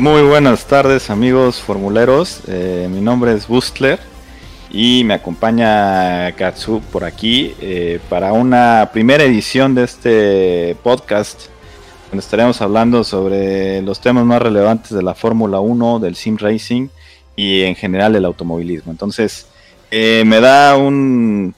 Muy buenas tardes amigos formuleros, eh, mi nombre es Bustler y me acompaña Katsu por aquí eh, para una primera edición de este podcast donde estaremos hablando sobre los temas más relevantes de la Fórmula 1, del sim racing y en general del automovilismo. Entonces eh, me da un,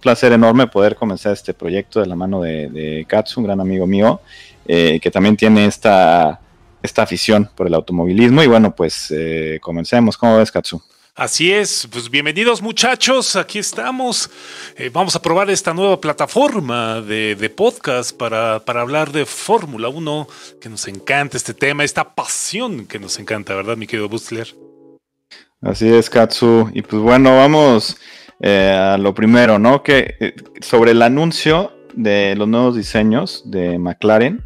placer enorme poder comenzar este proyecto de la mano de, Katsu, un gran amigo mío, que también tiene esta esta afición por el automovilismo. Y bueno, pues eh, comencemos. ¿Cómo ves, Katsu? Así es, pues bienvenidos muchachos, aquí estamos. Eh, vamos a probar esta nueva plataforma de, podcast para, para, hablar de Fórmula 1, que nos encanta este tema, esta pasión que nos encanta, ¿verdad, mi querido Bustler? Así es, Katsu. Y pues bueno, vamos eh, a lo primero, ¿no? Que sobre el anuncio de los nuevos diseños de McLaren,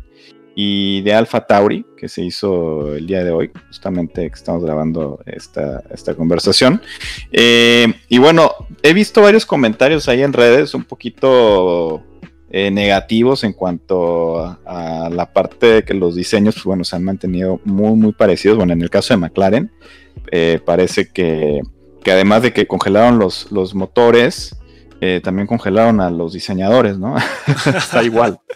y de Alpha Tauri, que se hizo el día de hoy, justamente que estamos grabando esta, esta conversación. Eh, y bueno, he visto varios comentarios ahí en redes un poquito eh, negativos en cuanto a, la parte de que los diseños, pues, bueno, se han mantenido muy, muy parecidos. Bueno, en el caso de McLaren, eh, parece que, que, además de que congelaron los, los motores, eh, también congelaron a los diseñadores, ¿no? Está igual.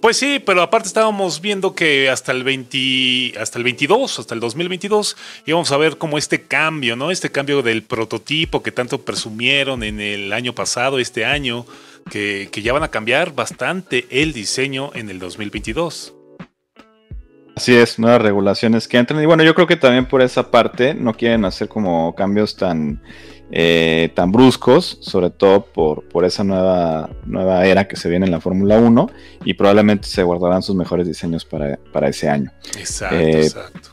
Pues sí, pero aparte estábamos viendo que hasta el 20, hasta el 22, hasta el 2022, íbamos a ver como este cambio, ¿no? Este cambio del prototipo que tanto presumieron en el año pasado, este año, que, que ya van a cambiar bastante el diseño en el 2022. Así es, nuevas regulaciones que entran. Y bueno, yo creo que también por esa parte no quieren hacer como cambios tan eh, tan bruscos, sobre todo por, por esa nueva, nueva era que se viene en la Fórmula 1 y probablemente se guardarán sus mejores diseños para, ese año. Exacto, eh, exacto.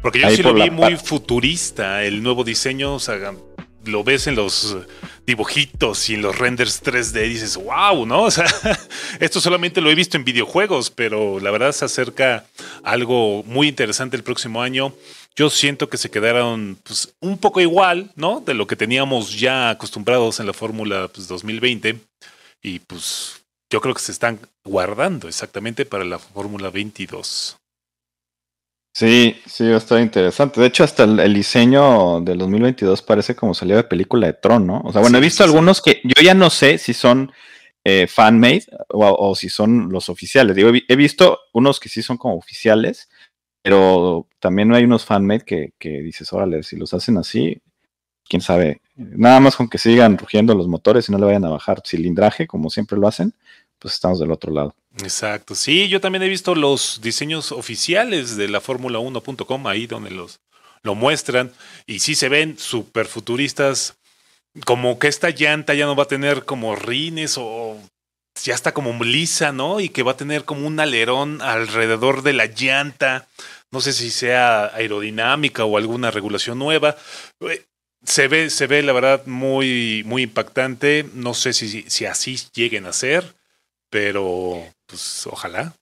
Porque yo sí lo vi muy futurista, el nuevo diseño, o sea, lo ves en los dibujitos y en los renders 3D y dices, wow, ¿no? O sea, esto solamente lo he visto en videojuegos, pero la verdad se acerca algo muy interesante el próximo año yo siento que se quedaron pues, un poco igual, ¿no? De lo que teníamos ya acostumbrados en la Fórmula pues, 2020. Y pues yo creo que se están guardando exactamente para la Fórmula 22. Sí, sí, va a estar interesante. De hecho, hasta el, diseño del 2022 parece como salió de película de Tron, ¿no? O sea, bueno, he visto algunos que yo ya no sé si son eh, fan-made o, si son los oficiales. Digo, he visto unos que sí son como oficiales pero también hay unos fanmade que, que dices, órale, si los hacen así, quién sabe. Nada más con que sigan rugiendo los motores y no le vayan a bajar cilindraje, como siempre lo hacen, pues estamos del otro lado. Exacto. Sí, yo también he visto los diseños oficiales de la Fórmula 1.com, ahí donde los lo muestran, y sí se ven súper futuristas. Como que esta llanta ya no va a tener como rines o ya está como lisa, ¿no? Y que va a tener como un alerón alrededor de la llanta. No sé si sea aerodinámica o alguna regulación nueva. Eh, se ve, se ve la verdad muy, muy impactante. No sé si, si así lleguen a ser, pero pues ojalá.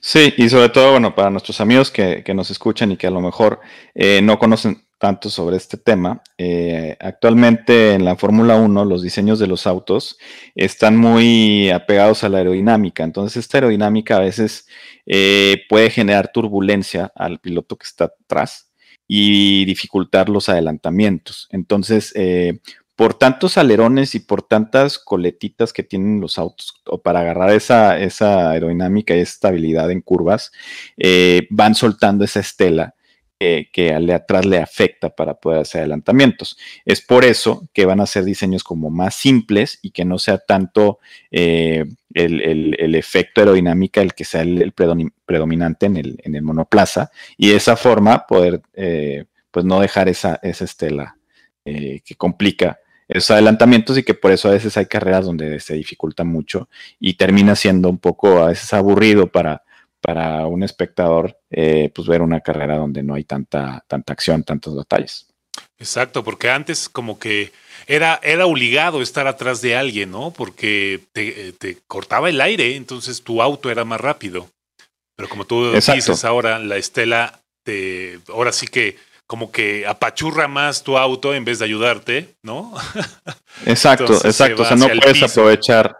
Sí, y sobre todo, bueno, para nuestros amigos que, que nos escuchan y que a lo mejor eh, no conocen tanto sobre este tema. Eh, actualmente en la Fórmula 1 los diseños de los autos están muy apegados a la aerodinámica, entonces esta aerodinámica a veces eh, puede generar turbulencia al piloto que está atrás y dificultar los adelantamientos. Entonces, eh, por tantos alerones y por tantas coletitas que tienen los autos o para agarrar esa, esa aerodinámica y estabilidad en curvas, van soltando esa estela que, al de atrás le afecta para poder hacer adelantamientos. Es por eso que van a ser diseños como más simples y que no sea tanto eh, el, efecto aerodinámica el que sea el, predominante en el, en el, monoplaza y de esa forma poder eh, pues no dejar esa, esa estela eh, que complica esos adelantamientos y que por eso a veces hay carreras donde se dificulta mucho y termina siendo un poco a veces aburrido para, para un espectador eh, pues ver una carrera donde no hay tanta, tanta acción, tantos detalles. Exacto, porque antes como que era, era obligado estar atrás de alguien, ¿no? Porque te, cortaba el aire, entonces tu auto era más rápido. Pero como tú dices ahora, la estela te, ahora sí que como que apachurra más tu auto en vez de ayudarte, ¿no? Exacto, exacto. O sea, no puedes aprovechar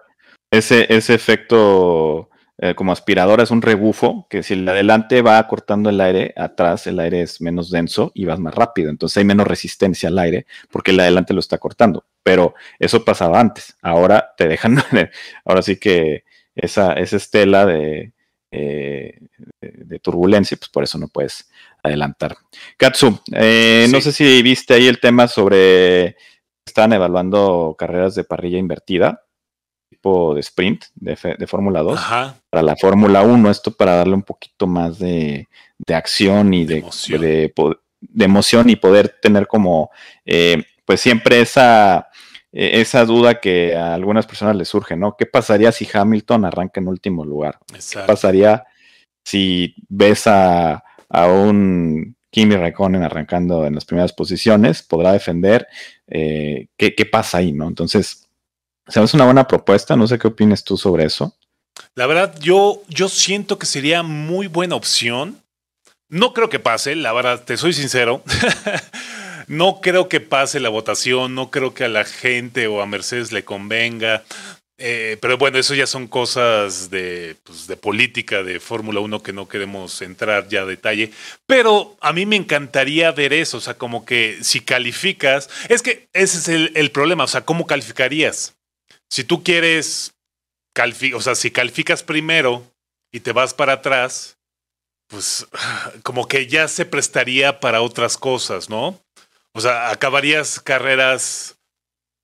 ese, ese efecto eh, como aspiradora, es un rebufo, que si el de adelante va cortando el aire, atrás el aire es menos denso y vas más rápido. Entonces hay menos resistencia al aire porque el de adelante lo está cortando. Pero eso pasaba antes. Ahora te dejan, ahora sí que esa, esa estela de, eh, de, turbulencia, pues por eso no puedes adelantar. Katsu, eh, no sé si viste ahí el tema sobre, están evaluando carreras de parrilla invertida tipo de sprint de, Fórmula 2 para la Fórmula 1, esto para darle un poquito más de, acción y de, de, emoción. y poder tener como, eh, pues siempre esa, e, esa duda que a algunas personas les surge, ¿no? ¿Qué pasaría si Hamilton arranca en último lugar? ¿Qué pasaría si ves a, a un Kimi Raikkonen arrancando en las primeras posiciones? ¿Podrá defender? Eh, ¿qué, ¿Qué pasa ahí, no? Entonces, es una buena propuesta. No sé qué opinas tú sobre eso. La verdad, yo, yo siento que sería muy buena opción. No creo que pase, la verdad, te soy sincero. no creo que pase la votación, no creo que a la gente o a Mercedes le convenga. Eh, pero bueno, eso ya son cosas de, pues, de política de Fórmula 1 que no queremos entrar ya a detalle. Pero a mí me encantaría ver eso, o sea, como que si calificas, es que ese es el, el problema, o sea, ¿cómo calificarías? Si tú quieres, o sea, si calificas primero y te vas para atrás, pues como que ya se prestaría para otras cosas, ¿no? O sea, acabarías carreras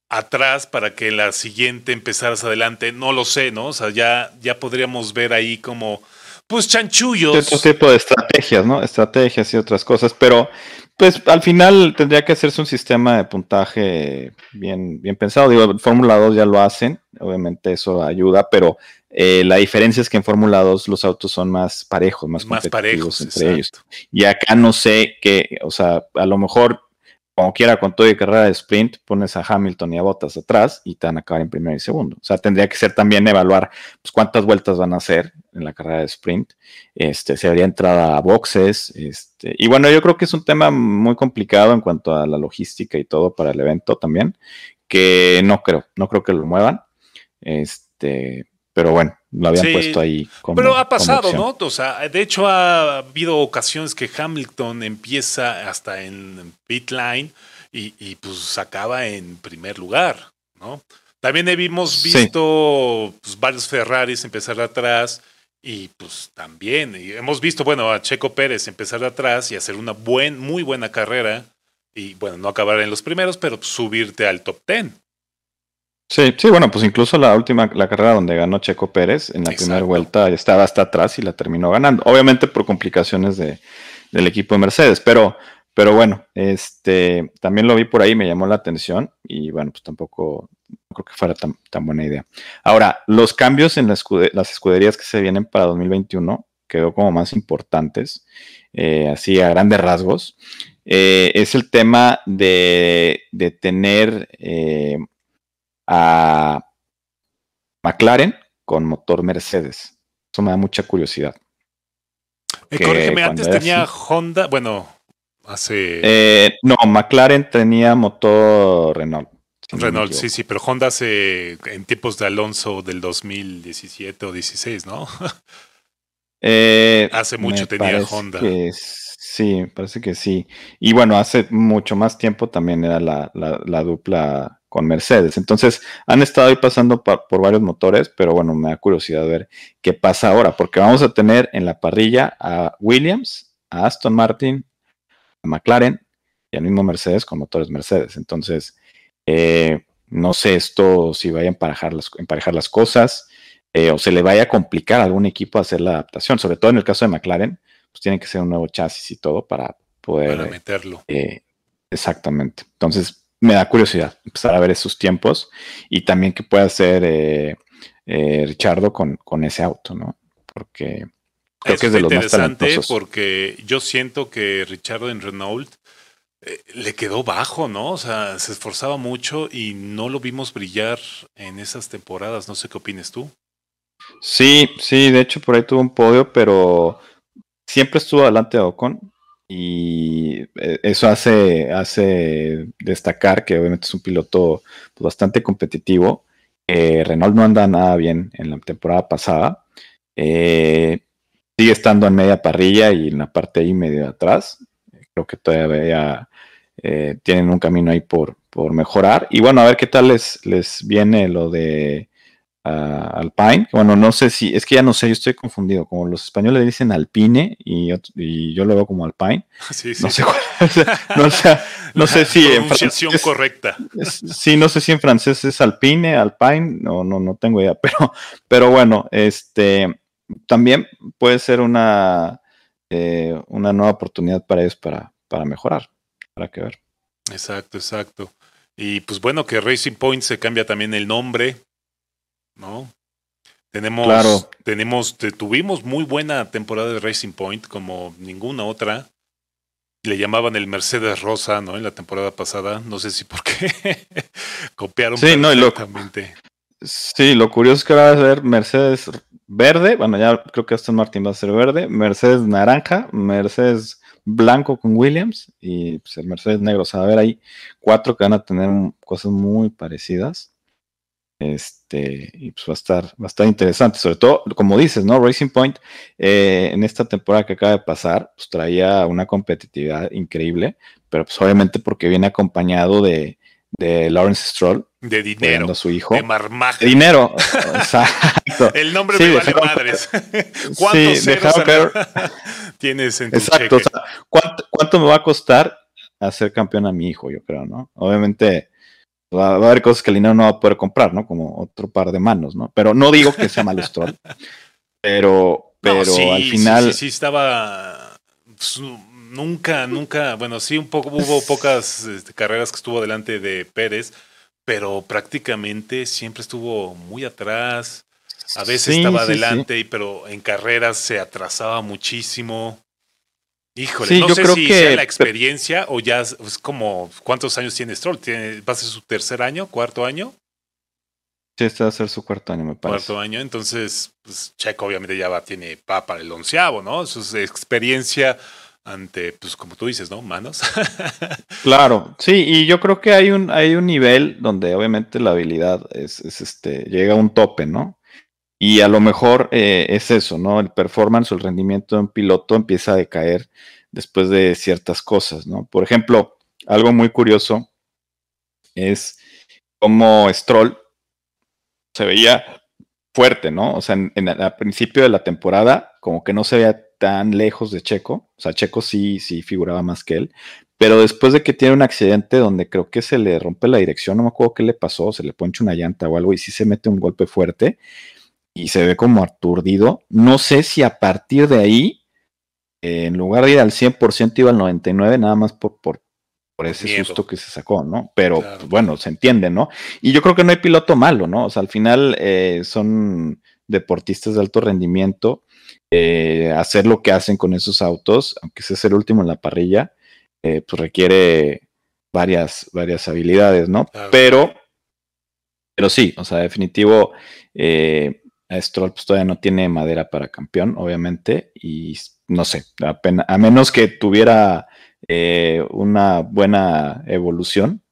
atrás para que la siguiente empezaras adelante, no lo sé, ¿no? O sea, ya, ya podríamos ver ahí como, pues chanchullos. Otro tipo de estrategias, ¿no? Estrategias y otras cosas, pero pues al final tendría que hacerse un sistema de puntaje bien, bien pensado. Digo, Fórmula 2 ya lo hacen, obviamente eso ayuda, pero eh, la diferencia es que en Fórmula 2 los autos son más parejos, más, más competitivos entre ellos. Y acá no sé qué, o sea, a lo mejor como quiera, con todo y carrera de sprint, pones a Hamilton y a Bottas atrás y te van a acabar en primero y segundo. O sea, tendría que ser también evaluar pues, cuántas vueltas van a hacer en la carrera de sprint. Este, se habría entrada a boxes. Este, y bueno, yo creo que es un tema muy complicado en cuanto a la logística y todo para el evento también, que no creo, no creo que lo muevan. Este, pero bueno, lo habían puesto ahí como. Pero ha pasado, ¿no? O sea, de hecho ha habido ocasiones que Hamilton empieza hasta en pit line y, pues acaba en primer lugar, ¿no? También hemos visto pues, varios Ferraris empezar de atrás y pues también hemos visto, bueno, a Checo Pérez empezar de atrás y hacer una buen, muy buena carrera y bueno, no acabar en los primeros, pero subirte al top ten. Sí, sí, bueno, pues incluso la última, la carrera donde ganó Checo Pérez, en la primera vuelta estaba hasta atrás y la terminó ganando. Obviamente por complicaciones de, del equipo de Mercedes, pero, pero bueno, este, también lo vi por ahí, me llamó la atención y bueno, pues tampoco creo que fuera tan, tan buena idea. Ahora, los cambios en las escuderías que se vienen para 2021 quedó como más importantes, eh, así a grandes rasgos, eh, es el tema de, de tener... Eh, a McLaren con motor Mercedes. Eso me da mucha curiosidad. Eh, corrígeme, antes tenía Honda, bueno, hace... Eh, no, McLaren tenía motor Renault. Renault, sí, sí, pero Honda hace en tiempos de Alonso del 2017 o 16, ¿no? Eh, hace mucho tenía Honda. sí, parece que sí. Y bueno, hace mucho más tiempo también era la, la dupla con Mercedes. Entonces, han estado ahí pasando por, varios motores, pero bueno, me da curiosidad ver qué pasa ahora, porque vamos a tener en la parrilla a Williams, a Aston Martin, a McLaren y al mismo Mercedes con motores Mercedes. Entonces, eh, no sé esto si vaya a emparejar las, emparejar las cosas eh, o se le vaya a complicar a algún equipo hacer la adaptación, sobre todo en el caso de McLaren, pues tiene que ser un nuevo chasis y todo para poder meterlo. Eh, exactamente. Entonces, me da curiosidad empezar a ver esos tiempos y también qué puede hacer eh, eh, Richardo con, con, ese auto, ¿no? Porque creo que es de los más talentosos. Porque yo siento que Richardo en Renault eh, le quedó bajo, ¿no? O sea, se esforzaba mucho y no lo vimos brillar en esas temporadas. No sé qué opines tú. Sí, sí, de hecho por ahí tuvo un podio, pero siempre estuvo adelante de Ocon y eh, eso hace, hace destacar que obviamente es un piloto pues, bastante competitivo. Renault no anda nada bien en la temporada pasada. Eh, sigue estando en media parrilla y en la parte ahí medio atrás. Creo que todavía eh, tienen un camino ahí por, por mejorar. Y bueno, a ver qué tal les, les viene lo de Alpine. Bueno, no sé si, es que ya no sé, yo estoy confundido. Como los españoles dicen Alpine y, yo lo veo como Alpine. No sé no, no sé si en francés. correcta. sí, no sé si en francés es Alpine, Alpine, no, no, no tengo idea. Pero, pero bueno, este también puede ser una, eh, una nueva oportunidad para ellos para, para mejorar. Para que ver. Exacto, exacto. Y pues bueno, que Racing Point se cambia también el nombre ¿no? Tenemos, tenemos, tuvimos muy buena temporada de Racing Point, como ninguna otra. Le llamaban el Mercedes Rosa, ¿no? En la temporada pasada. No sé si por qué copiaron sí, no, lo, sí, lo curioso es que va a ser Mercedes verde. Bueno, ya creo que Aston Martin va a ser verde. Mercedes naranja, Mercedes blanco con Williams y pues, el Mercedes negro. O sea, a ver, hay cuatro que van a tener cosas muy parecidas. Este, y pues va a estar, va a estar interesante, sobre todo, como dices, ¿no? Racing Point eh, en esta temporada que acaba de pasar, pues traía una competitividad increíble, pero pues obviamente porque viene acompañado de, de Lawrence Stroll. De dinero. A su hijo. De marmaje. De dinero. Exacto. El nombre me vale madres. ¿Cuántos sí, tienes en tu Exacto. ¿cuánto, ¿cuánto, me va a costar hacer campeón a mi hijo? Yo creo, ¿no? Obviamente Va, a haber cosas que el dinero no va a poder comprar, ¿no? Como otro par de manos, ¿no? Pero no digo que sea mal pero, pero al final. Sí, sí, sí, estaba. Pues, nunca, nunca. Bueno, sí, un poco, hubo pocas este, carreras que estuvo delante de Pérez, pero prácticamente siempre estuvo muy atrás. A veces estaba adelante, pero en carreras se atrasaba muchísimo. Híjole, no yo sé creo si que sea la experiencia o ya es como cuántos años tiene Stroll. ¿Tiene, ¿Va a ser su tercer año, cuarto año? Sí, este va a ser su cuarto año, me parece. Cuarto año, entonces, pues Checo obviamente ya va, tiene para el onceavo, ¿no? Su experiencia ante, pues como tú dices, ¿no? Manos. claro, sí, y yo creo que hay un, hay un nivel donde obviamente la habilidad es, este, llega a un tope, ¿no? Y a lo mejor eh, es eso, ¿no? El performance o el rendimiento de un piloto empieza a decaer después de ciertas cosas, ¿no? Por ejemplo, algo muy curioso es cómo Stroll se veía fuerte, ¿no? O sea, en, al principio de la temporada, como que no se veía tan lejos de Checo. O sea, Checo sí, sí figuraba más que él. Pero después de que tiene un accidente donde creo que se le rompe la dirección, no me acuerdo qué le pasó, se le ponche una llanta o algo y sí se mete un golpe fuerte, y se ve como aturdido. No sé si a partir de ahí, en lugar de ir al 100%, iba al 99%, nada más por, por, por ese susto que se sacó, ¿no? Pero pues, bueno, se entiende, ¿no? Y yo creo que no hay piloto malo, ¿no? O sea, al final eh, son deportistas de alto rendimiento. Eh, hacer lo que hacen con esos autos, aunque sea el último en la parrilla, eh, pues requiere varias, varias habilidades, ¿no? Pero, pero sí, o sea, definitivo, eh, Stroll pues, todavía no tiene madera para campeón, obviamente, y no sé, a menos que tuviera eh, una buena evolución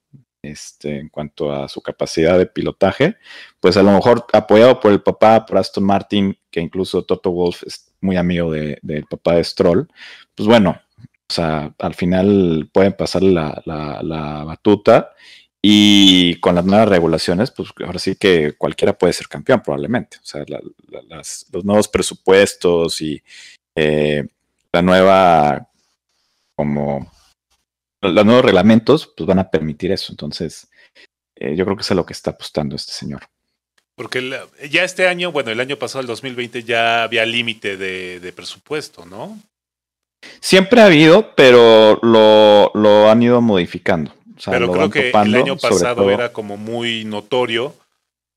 este, en cuanto a su capacidad de pilotaje, pues a lo mejor apoyado por el papá, por Aston Martin, que incluso Toto Wolf es muy amigo del papá de Stroll, pues bueno, o sea, al final pueden pasar la, la batuta y con las nuevas regulaciones, pues ahora sí que cualquiera puede ser campeón probablemente. O sea, los nuevos presupuestos y eh, la nueva, como los nuevos reglamentos, pues van a permitir eso. Entonces, eh, yo creo que es a lo que está apostando este señor. Porque ya este año, bueno, el año pasado, el 2020, ya había límite de, presupuesto, ¿no? Siempre ha habido, pero lo, lo han ido modificando. Pero creo que el año pasado era como muy notorio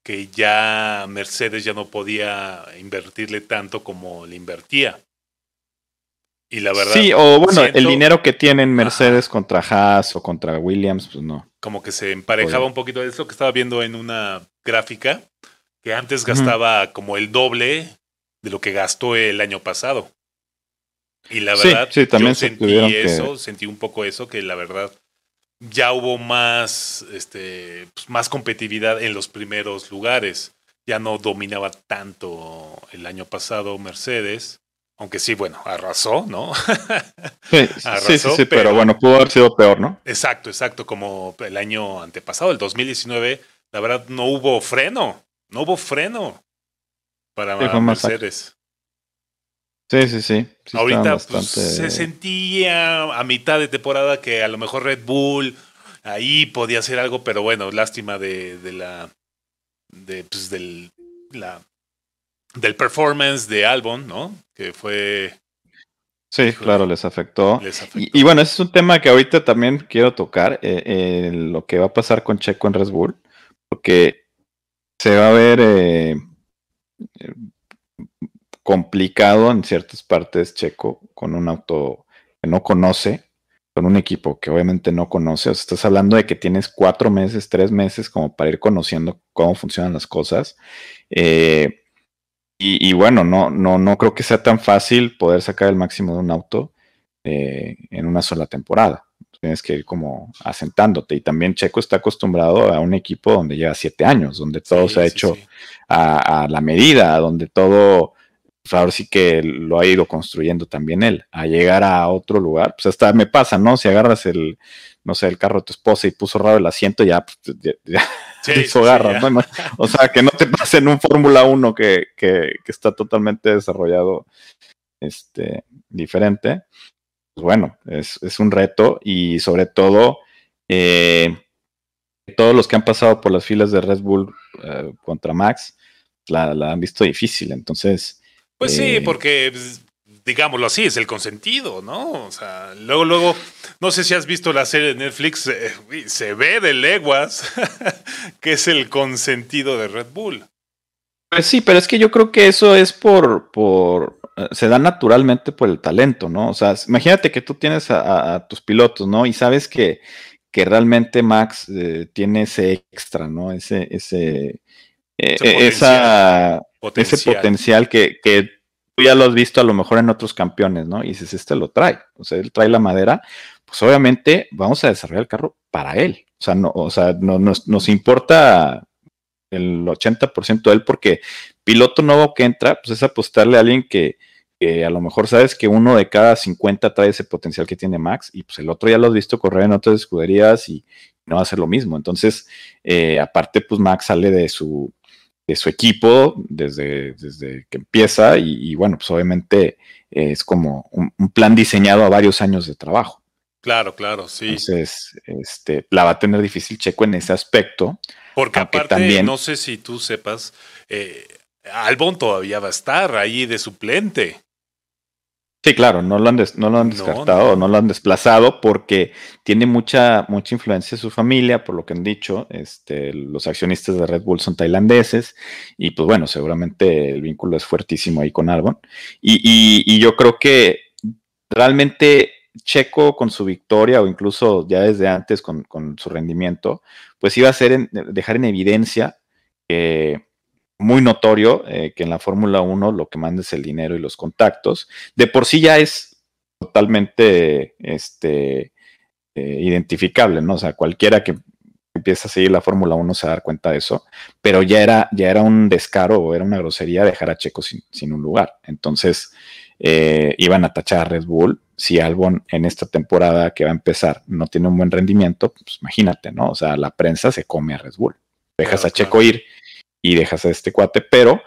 que ya Mercedes ya no podía invertirle tanto como le invertía. Y la verdad. Sí, o bueno, el dinero que tienen Mercedes contra Haas o contra Williams, pues no. Como que se emparejaba un poquito. de eso que estaba viendo en una gráfica, que antes gastaba como el doble de lo que gastó el año pasado. Y la verdad, sí, también yo sentí eso, sentí un poco eso, que la verdad ya hubo más, este, pues, más competitividad en los primeros lugares. ya no dominaba tanto el año pasado Mercedes. Aunque sí, bueno, arrasó, ¿no? sí, sí, sí, pero, bueno, pudo haber sido peor, ¿no? Exacto, exacto, como el año antepasado, el 2019, la verdad no hubo freno, no hubo freno para Mercedes. Sí, sí, sí. Ahorita pues, se sentía a mitad de temporada que a lo mejor Red Bull ahí podía hacer algo, pero bueno, lástima de, de la de pues, del la del performance de Albon, ¿no? Que fue Sí, claro, les afectó. Y, bueno, ese es un tema que ahorita también quiero tocar, eh, eh, lo que va a pasar con Checo en Red Bull, porque se va a ver eh, complicado en ciertas partes Checo con un auto que no conoce, con un equipo que obviamente no conoce. O sea, estás hablando de que tienes cuatro meses, tres meses como para ir conociendo cómo funcionan las cosas. Eh, y, bueno, no, no, no creo que sea tan fácil poder sacar el máximo de un auto eh, en una sola temporada. Tienes que ir como asentándote. Y también Checo está acostumbrado a un equipo donde lleva siete años, donde todo se ha hecho a, la medida, donde todo, pues ahora sí que lo ha ido construyendo también él. A llegar a otro lugar, pues hasta me pasa, ¿no? Si agarras el, no sé, el carro de tu esposa y puso raro el asiento, ya, pues, ya, garras, ¿no? O sea, que no te pase en un Fórmula 1 que, que, está totalmente desarrollado este, diferente. Pues bueno, es, es un reto y sobre todo, eh, todos los que han pasado por las filas de Red Bull eh, contra Max, la, la, han visto difícil, entonces... Pues sí, eh, porque pues, digámoslo así, es el consentido, ¿no? O sea, luego, luego, no sé si has visto la serie de Netflix, eh, se ve de leguas que es el consentido de Red Bull. Pues sí, pero es que yo creo que eso es por, por, eh, se da naturalmente por el talento, ¿no? O sea, imagínate que tú tienes a, tus pilotos, ¿no? Y sabes que, que realmente Max eh, tiene ese extra, ¿no? Ese, ese, ese esa, ese potencial que, que ya lo has visto a lo mejor en otros campeones, ¿no? Y dices, este lo trae, o sea, él trae la madera, pues obviamente vamos a desarrollar el carro para él. O sea, no, o sea, no, nos, importa el 80% de él porque piloto nuevo que entra, pues es apostarle a alguien que, a lo mejor sabes que uno de cada 50 trae ese potencial que tiene Max y pues el otro ya lo has visto correr en otras escuderías y no va a ser lo mismo. Entonces, eh, aparte, pues Max sale de su, de su equipo desde, desde que empieza y, bueno, pues obviamente es como un, plan diseñado a varios años de trabajo. Claro, claro, sí. Entonces, este, la va a tener difícil Checo en ese aspecto. Porque aparte, también, no sé si tú sepas, eh, Albon todavía va a estar ahí de suplente. Sí, claro, no lo han, no lo han descartado, no, lo han desplazado porque tiene mucha, mucha influencia de su familia, por lo que han dicho. Este, los accionistas de Red Bull son tailandeses y pues bueno, seguramente el vínculo es fuertísimo ahí con Albon. Y, yo creo que realmente Checo con su victoria o incluso ya desde antes con, con su rendimiento, pues iba a ser dejar en evidencia que muy notorio eh, que en la Fórmula 1 lo que manda es el dinero y los contactos. De por sí ya es totalmente este, eh, identificable, ¿no? O sea, cualquiera que empieza a seguir la Fórmula 1 se va a dar cuenta de eso, pero ya era, ya era un descaro o era una grosería dejar a Checo sin, un lugar. Entonces, eh, iban a tachar a Red Bull. Si Albon en esta temporada que va a empezar no tiene un buen rendimiento, pues imagínate, ¿no? O sea, la prensa se come a Red Bull. Dejas a Checo ir y dejas a este cuate, pero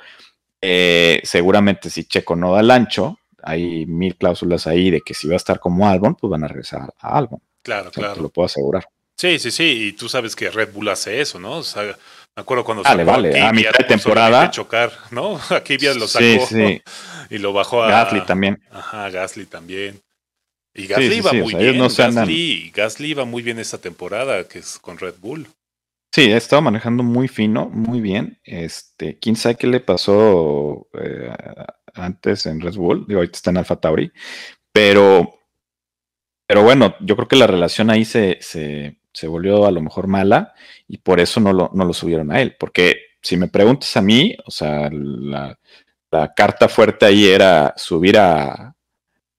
eh, seguramente si Checo no da el ancho, hay mil cláusulas ahí de que si va a estar como Albon, pues van a regresar a Albon. Claro, claro. Te lo puedo asegurar. Sí, sí, sí, y tú sabes que Red Bull hace eso, ¿no? O sea, me acuerdo cuando vale, vale. a mitad de temporada chocar, ¿no? Aquí lo sacó sí, y lo bajó a Gasly también. Ajá, Gasly también. Y Gasly iba muy bien. Gasly, Gasly iba muy bien esta temporada, que es con Red Bull. Sí, ha estado manejando muy fino, muy bien. Este, quién sabe qué le pasó eh, antes en Red Bull, digo, ahorita está en Alfa Tauri, pero, pero bueno, yo creo que la relación ahí se, se, se volvió a lo mejor mala y por eso no lo, no lo subieron a él, porque si me preguntas a mí, o sea, la, la carta fuerte ahí era subir a,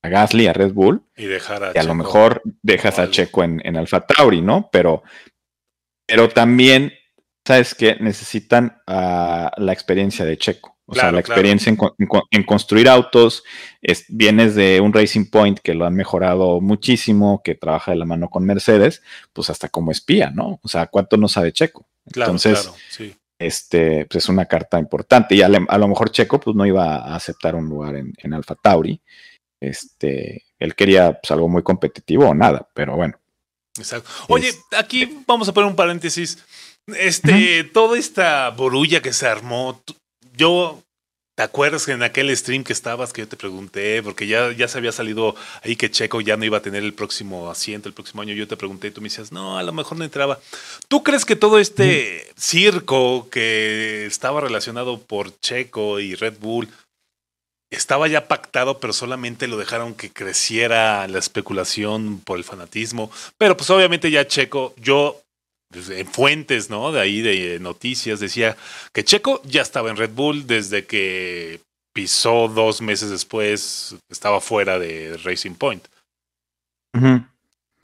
a Gasly, a Red Bull, y dejar a, y a lo mejor dejas a Checo en, en Alfa Tauri, ¿no? Pero pero también sabes que necesitan ah, la experiencia de Checo. O sea, la experiencia en, construir autos, vienes de un Racing Point que lo han mejorado muchísimo, que trabaja de la mano con Mercedes, pues hasta como espía, ¿no? O sea, ¿cuánto no sabe Checo? Entonces, este, pues es una carta importante. Y a, lo mejor Checo, pues no iba a aceptar un lugar en, en Alfa Tauri. Este, él quería pues, algo muy competitivo o nada, pero bueno. Exacto. Oye, aquí vamos a poner un paréntesis. Este, toda esta borulla que se armó, yo, ¿te acuerdas que en aquel stream que estabas que yo te pregunté, porque ya, ya se había salido ahí que Checo ya no iba a tener el próximo asiento el próximo año, yo te pregunté y tú me decías, no, a lo mejor no entraba. ¿Tú crees que todo este circo que estaba relacionado por Checo y Red Bull estaba ya pactado, pero solamente lo dejaron que creciera la especulación por el fanatismo? Pero pues obviamente ya Checo, yo en fuentes, ¿no? De ahí de noticias decía que Checo ya estaba en Red Bull desde que pisó dos meses después, estaba fuera de Racing Point.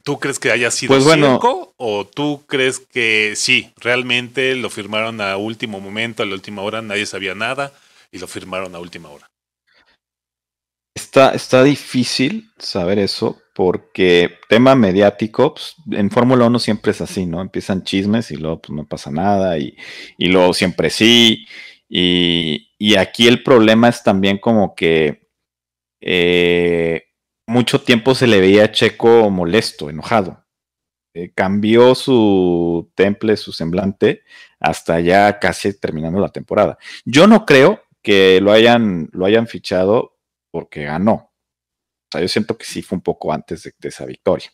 ¿Tú crees que haya sido pues circo o tú crees que sí, realmente lo firmaron a último momento, a la última hora, nadie sabía nada y lo firmaron a última hora? Está, está difícil saber eso porque tema mediático, pues, en Fórmula 1 siempre es así, ¿no? Empiezan chismes y luego pues, no pasa nada y, luego siempre sí. Y, aquí el problema es también como que eh, mucho tiempo se le veía a Checo molesto, enojado. Eh, cambió su temple, su semblante, hasta ya casi terminando la temporada. Yo no creo que lo hayan, lo hayan fichado porque ganó o sea, yo siento que sí fue un poco antes de, esa victoria.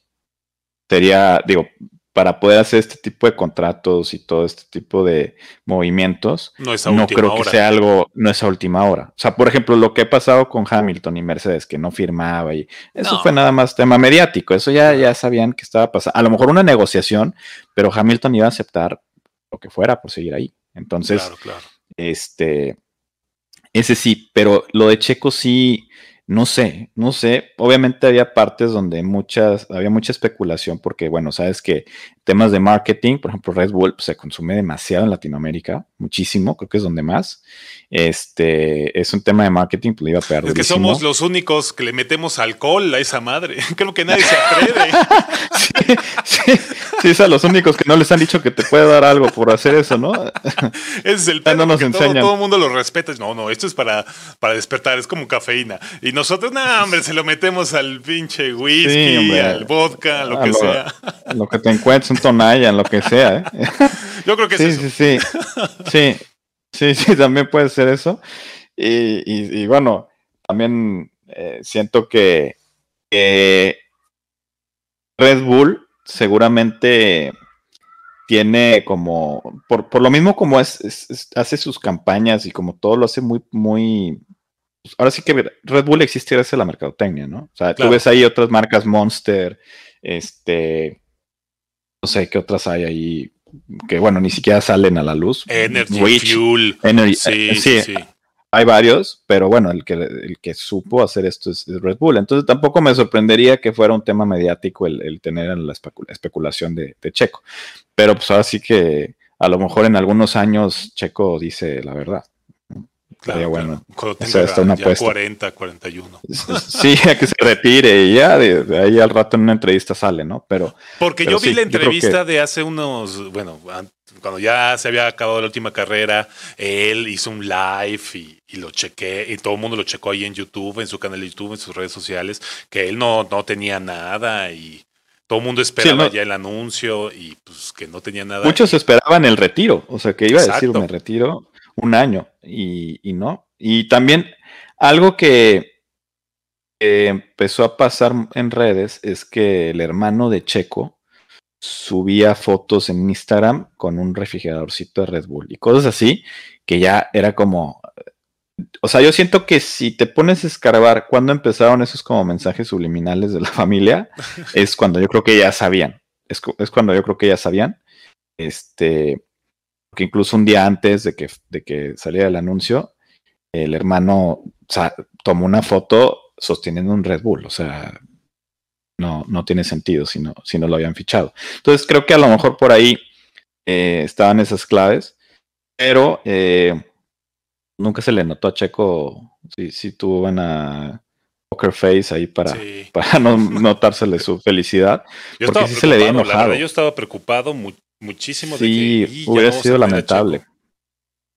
Sería, digo, para poder hacer este tipo de contratos y todo este tipo de movimientos, no, creo que sea algo, no es a última hora. O sea, por ejemplo, lo que ha pasado con Hamilton y Mercedes, que no firmaba y eso fue nada más tema mediático, eso ya, ya sabían que estaba pasando. A lo mejor una negociación, pero Hamilton iba a aceptar lo que fuera por seguir ahí. Entonces, este, ese sí, pero lo de Checo sí, no sé, no sé. Obviamente había partes donde muchas, había mucha especulación porque, bueno, sabes que temas de marketing, por ejemplo, Red Bull pues, se consume demasiado en Latinoamérica, muchísimo, creo que es donde más. Este, es un tema de marketing, pues le iba a pegar. Es que somos los únicos que le metemos alcohol a esa madre. Creo que nadie se atreve. sí, sí, sí, son los únicos que no les han dicho que te puede dar algo por hacer eso, ¿no? Ese es el tema. No todo, el mundo lo respeta. No, no, esto es para, para despertar, es como cafeína. Y nosotros, no, hombre, se lo metemos al pinche whisky, al vodka, lo que sea. Lo que te encuentres Tonaya, lo que sea. ¿eh? Yo creo que sí, sí, sí, sí, sí, sí, también puede ser eso. Y, bueno, también eh, siento que, Red Bull seguramente tiene como, por, lo mismo como es, hace sus campañas y como todo lo hace muy, muy, pues, ahora sí que Red Bull existe gracias a la mercadotecnia, ¿no? O sea, tú ves ahí otras marcas Monster, este, no sé qué otras hay ahí que, bueno, ni siquiera salen a la luz. Energy, Fuel. Eh, sí, sí, Hay varios, pero bueno, el que, el que supo hacer esto es, Red Bull. Entonces tampoco me sorprendería que fuera un tema mediático el, tener la especulación de, Checo. Pero pues ahora sí que a lo mejor en algunos años Checo dice la verdad. Claro, bueno. Cuando tenga ya 40, 41. Sí, a que se retire y ya de, ahí al rato en una entrevista sale, ¿no? Pero. Porque yo vi la entrevista de hace unos, bueno, cuando ya se había acabado la última carrera, él hizo un live y, lo chequé, y todo el mundo lo checó ahí en YouTube, en su canal de YouTube, en sus redes sociales, que él no, no tenía nada y todo el mundo esperaba ya el anuncio y pues que no tenía nada. Muchos esperaban el retiro, o sea, que iba a decir me retiro un año y, no. Y también algo que empezó a pasar en redes es que el hermano de Checo subía fotos en Instagram con un refrigeradorcito de Red Bull y cosas así que ya era como o sea, yo siento que si te pones a escarbar cuando empezaron esos como mensajes subliminales de la familia, es cuando yo creo que ya sabían. Es, cuando yo creo que ya sabían. Este, que incluso un día antes de que, de que saliera el anuncio, el hermano tomó una foto sosteniendo un Red Bull, o sea, no, no tiene sentido si no, si no lo habían fichado. Entonces creo que a lo mejor por ahí eh, estaban esas claves, pero eh, nunca se le notó a Checo si, si tuvo buena poker face ahí para, para no notársele su felicidad. porque sí se le veía enojado. yo estaba preocupado muchísimo. Sí, de que, hubiera sido lamentable.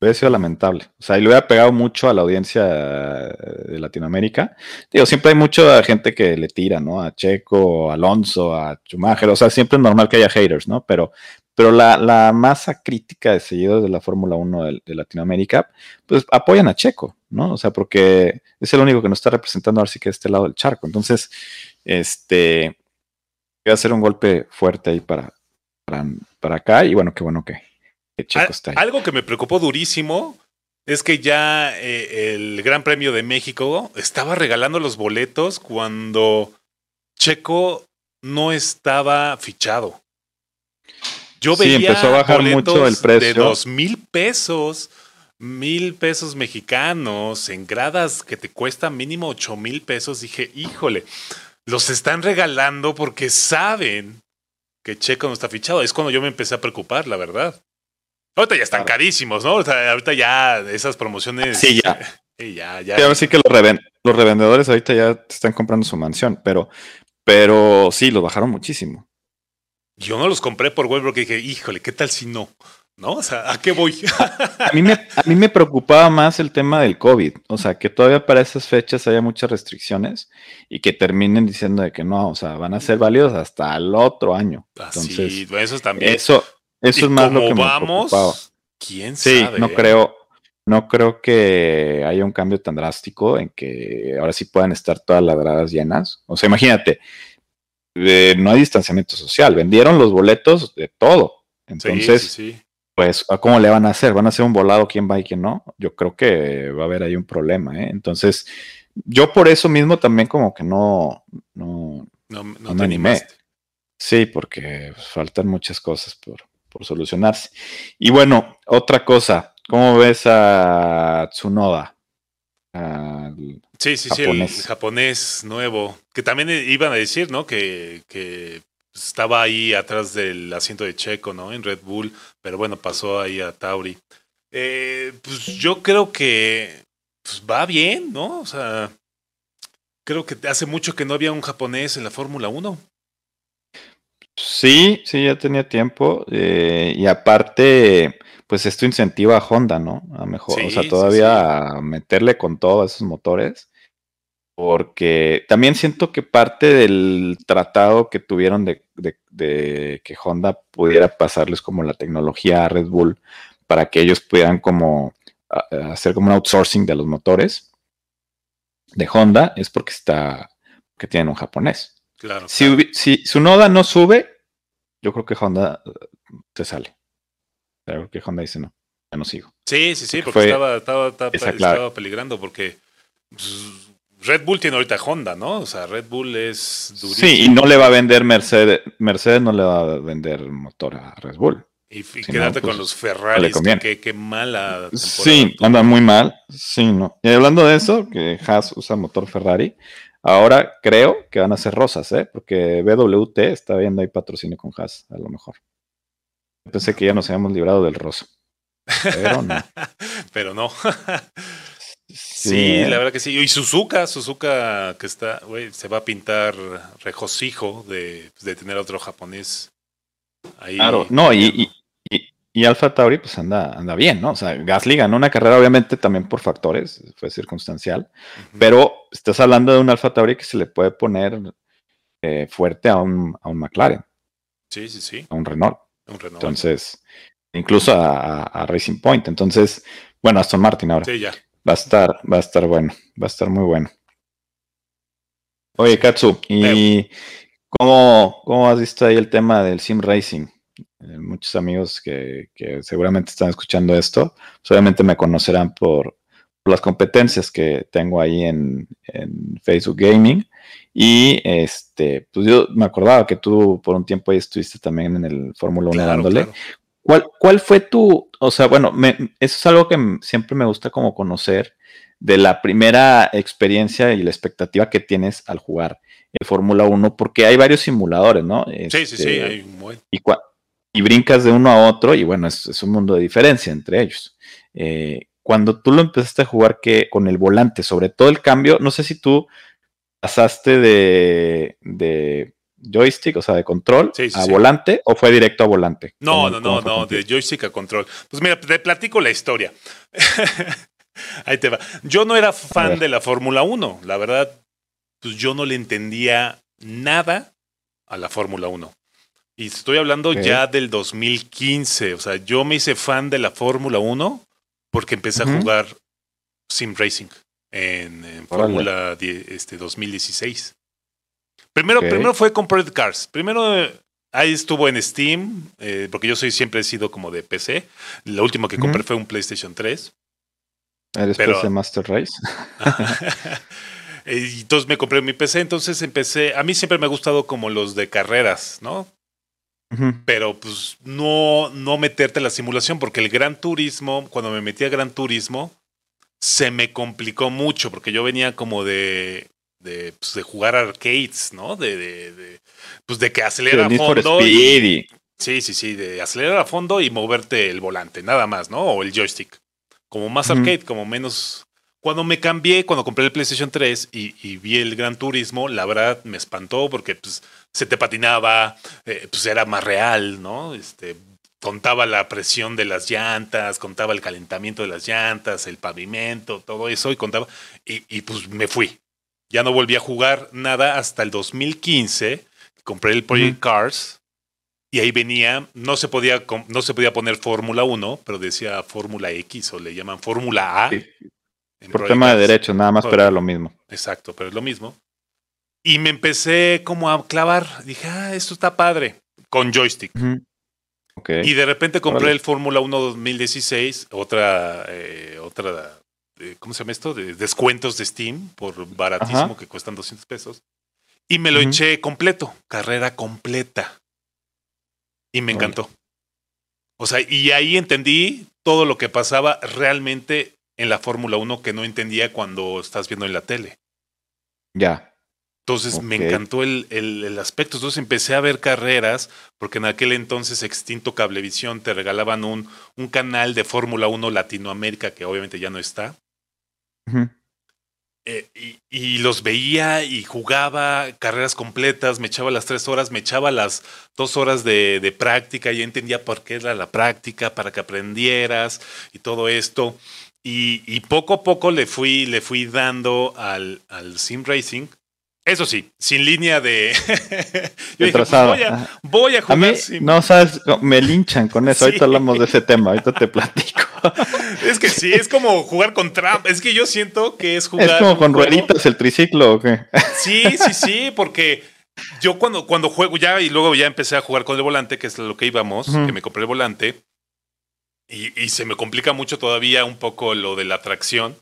Hubiera sido lamentable. O sea, y le hubiera pegado mucho a la audiencia de Latinoamérica. Digo, siempre hay mucha gente que le tira, ¿no? A Checo, a Alonso, a Schumacher. O sea, siempre es normal que haya haters, ¿no? Pero, pero la, masa crítica de seguidores de la Fórmula 1 de, Latinoamérica, pues apoyan a Checo, ¿no? O sea, porque es el único que nos está representando ahora sí que de este lado del charco. Entonces, este, voy a hacer un golpe fuerte ahí para, para, para acá. Y bueno, qué bueno que algo que me preocupó durísimo es que ya eh, el Gran Premio de México estaba regalando los boletos cuando Checo no estaba fichado. Yo veía empezó a bajar mucho el precio. de dos mil pesos, mil pesos mexicanos en gradas que te cuesta mínimo ocho mil pesos. Dije, híjole, los están regalando porque saben que Checo no está fichado. Es cuando yo me empecé a preocupar, la verdad. Ahorita ya están carísimos, ¿no? ahorita ya esas promociones. Sí, ya. Sí, ya, ya. Sí, que los, los revendedores ahorita ya están comprando su mansión, pero, pero sí, los bajaron muchísimo. Yo no los compré por web porque dije, híjole, ¿qué tal si no? ¿No? O sea, ¿a qué voy? a, mí me, a mí me preocupaba más el tema del COVID. O sea, que todavía para esas fechas haya muchas restricciones y que terminen diciendo de que no, o sea, van a ser válidos hasta el otro año. Ah, Entonces, sí, eso también. Eso, eso es más lo que vamos, me ¿Quién sí, sabe? no creo, no creo que haya un cambio tan drástico en que ahora sí puedan estar todas las gradas llenas. O sea, imagínate, eh, no hay distanciamiento social, vendieron los boletos de todo. Entonces, pues, ¿cómo le van a hacer? ¿Van a hacer un volado quién va y quién no? Yo creo que va a haber ahí un problema, ¿eh? Entonces, yo por eso mismo también como que no, no, no, me animé. Sí, porque faltan muchas cosas por, por solucionarse. Y bueno, otra cosa, ¿cómo ves a Tsunoda? sí, sí, sí, el japonés nuevo, que también iban a decir, ¿no? Que, que estaba ahí atrás del asiento de Checo, ¿no? En Red Bull, pero bueno, pasó ahí a Tauri. Eh, pues yo creo que pues va bien, ¿no? O sea, creo que hace mucho que no había un japonés en la Fórmula 1. Sí, sí, ya tenía tiempo. Eh, y aparte, pues esto incentiva a Honda, ¿no? A mejor, o sea, todavía a meterle con todos esos motores. Porque también siento que parte del tratado que tuvieron de, que Honda pudiera pasarles como la tecnología a Red Bull para que ellos pudieran como hacer como un outsourcing de los motores de Honda es porque está, que tienen un japonés. Claro. Si, si su noda no sube, yo creo que Honda se sale. Creo que Honda dice no, ya no sigo. Sí, sí, sí, porque, estaba, estaba, estaba, peligrando porque pues, Red Bull tiene ahorita Honda, ¿no? O sea, Red Bull es durísimo. Sí, y no le va a vender Mercedes, Mercedes no le va a vender motor a Red Bull. Y, quedarte con pues, los Ferrari, qué, qué mala Sí, anda muy mal. Sí, no. Y hablando de eso, que Haas usa motor Ferrari, Ahora creo que van a ser rosas, ¿eh? Porque BWT está viendo ahí patrocinio con Haas, a lo mejor. Pensé que ya nos habíamos librado del rosa. Pero no. pero no. sí, la verdad que sí. Y Suzuka, Suzuka que está, güey, se va a pintar regocijo de, de tener otro japonés ahí. Claro, no, y, y Alfa Tauri, pues anda, anda bien, ¿no? O sea, Gasly ganó una carrera, obviamente, también por factores, fue circunstancial, pero estás hablando de un Alfa Tauri que se le puede poner eh, fuerte a un, a un McLaren. Sí, sí, sí. A un Renault. Un Renault. Entonces, incluso a, Racing Point. Entonces, bueno, Aston Martin ahora. Sí, ya. Va a estar, va a estar bueno, va a estar muy bueno. Oye, Katsu, ¿y cómo, cómo has visto ahí el tema del Sim Racing? Eh, muchos amigos que, seguramente están escuchando esto, pues, obviamente me conocerán por, las competencias que tengo ahí en, Facebook Gaming. Y este, pues yo me acordaba que tú por un tiempo ahí estuviste también en el Fórmula 1 dándole. ¿Cuál, ¿Cuál, fue tu, o sea, bueno, eso es algo que siempre me gusta como conocer de la primera experiencia y la expectativa que tienes al jugar el Fórmula 1, porque hay varios simuladores, ¿no? sí, sí, sí, este, hay un ¿Y y brincas de uno a otro y bueno, es, un mundo de diferencia entre ellos. Eh, cuando tú lo empezaste a jugar que con el volante, sobre todo el cambio, no sé si tú pasaste de, de joystick, o sea, de control a volante o fue directo a volante? No, no, no, no, de joystick a control. Pues mira, te platico la historia. Ahí te va. Yo no era fan de la Fórmula 1, la verdad, pues yo no le entendía nada a la Fórmula 1. Y estoy hablando ya del 2015, o sea, yo me hice fan de la Fórmula 1 porque empecé a jugar Sim Racing en, Fórmula este, 2016. Primero, primero fue Red Cars. Primero ahí estuvo en Steam, eh, porque yo soy siempre he sido como de PC. Lo último que compré fue un PlayStation 3. ¿Eres PC Master Race? y entonces me compré mi PC, entonces empecé. A mí siempre me ha gustado como los de carreras, ¿no? Pero pues no, no meterte en la simulación, porque el Gran Turismo, cuando me metí a Gran Turismo, se me complicó mucho, porque yo venía como de, de, pues, de jugar arcades, ¿no? De, de, pues de que acelera a fondo. sí, sí, sí, de acelerar a fondo y moverte el volante, nada más, ¿no? O el joystick. Como más arcade, como menos. Cuando me cambié, cuando compré el PlayStation 3 y, y, vi el Gran Turismo, la verdad me espantó porque pues, se te patinaba, eh, pues era más real, ¿no? Este, contaba la presión de las llantas, contaba el calentamiento de las llantas, el pavimento, todo eso, y contaba, y, y pues me fui. Ya no volví a jugar nada hasta el 2015. Compré el Project Cars y ahí venía, no se podía, no se podía poner Fórmula 1, pero decía Fórmula X o le llaman Fórmula A. Por tema de derecho, nada más, pero era lo mismo. Exacto, pero es lo mismo. Y me empecé como a clavar. Dije, ah, esto está padre. Con joystick. Y de repente compré el Fórmula 1 2016, otra, eh, otra ¿cómo se llama esto? De descuentos de Steam por baratísimo que cuestan 200 pesos. Y me lo eché completo, carrera completa. Y me encantó. O sea, y ahí entendí todo lo que pasaba realmente en la Fórmula 1 que no entendía cuando estás viendo en la tele. Ya. Entonces me encantó el, el, aspecto. Entonces empecé a ver carreras, porque en aquel entonces Extinto Cablevisión te regalaban un, un canal de Fórmula 1 Latinoamérica, que obviamente ya no está. Eh, y, los veía y jugaba carreras completas, me echaba las tres horas, me echaba las dos horas de, práctica, y entendía por qué era la práctica, para que aprendieras y todo esto. Y, poco a poco le fui, le fui dando al, al sim racing eso sí, sin línea de. Yo dije, pues voy, a, voy, a, jugar. No sabes, me linchan con eso. Ahorita hablamos de ese tema, ahorita te platico. es que sí, es como jugar con Trump. Es que yo siento que es jugar. Es como con rueditas el triciclo, ¿o qué? Sí, sí, sí, porque yo cuando, cuando juego ya y luego ya empecé a jugar con el volante, que es lo que íbamos, que me compré el volante, y, y, se me complica mucho todavía un poco lo de la tracción.